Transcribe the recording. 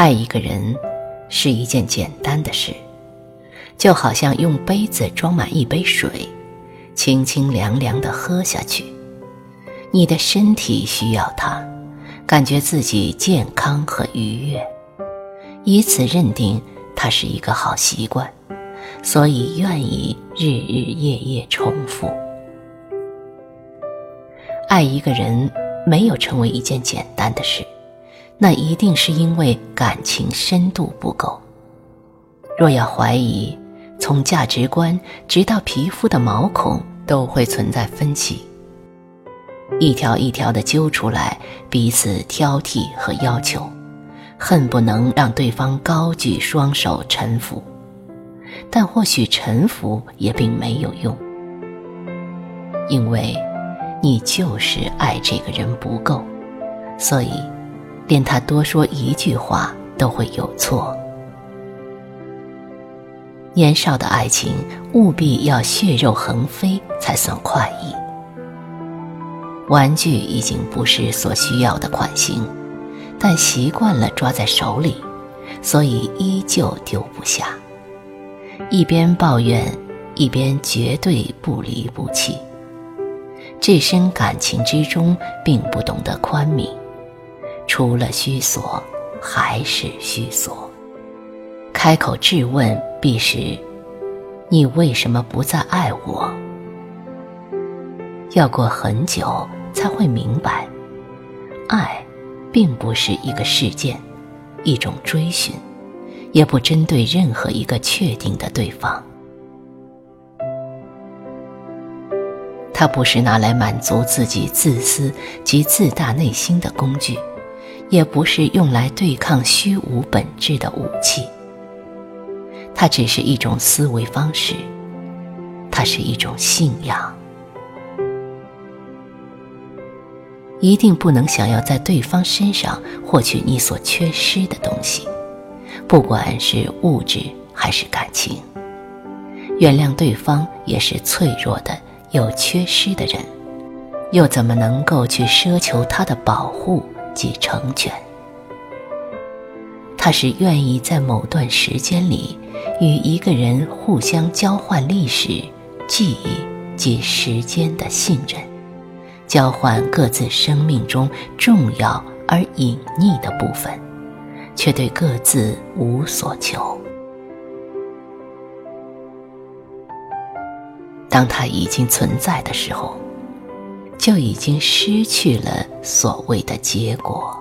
爱一个人是一件简单的事，就好像用杯子装满一杯水，清清凉凉的喝下去。你的身体需要它，感觉自己健康和愉悦，以此认定它是一个好习惯，所以愿意日日夜夜重复。爱一个人没有成为一件简单的事。那一定是因为感情深度不够。若要怀疑，从价值观直到皮肤的毛孔都会存在分歧，一条一条的揪出来，彼此挑剔和要求，恨不能让对方高举双手臣服。但或许臣服也并没有用，因为你就是爱这个人不够，所以。连他多说一句话都会有错。年少的爱情务必要血肉横飞才算快意。玩具已经不是所需要的款型，但习惯了抓在手里，所以依旧丢不下。一边抱怨，一边绝对不离不弃。置身感情之中，并不懂得宽悯。除了虚所，还是虚所。开口质问，必是：你为什么不再爱我？要过很久才会明白，爱，并不是一个事件，一种追寻，也不针对任何一个确定的对方。它不是拿来满足自己自私及自大内心的工具。也不是用来对抗虚无本质的武器，它只是一种思维方式，它是一种信仰。一定不能想要在对方身上获取你所缺失的东西，不管是物质还是感情。原谅对方也是脆弱的、有缺失的人，又怎么能够去奢求他的保护？即成全，他是愿意在某段时间里与一个人互相交换历史、记忆及时间的信任，交换各自生命中重要而隐匿的部分，却对各自无所求。当他已经存在的时候。就已经失去了所谓的结果。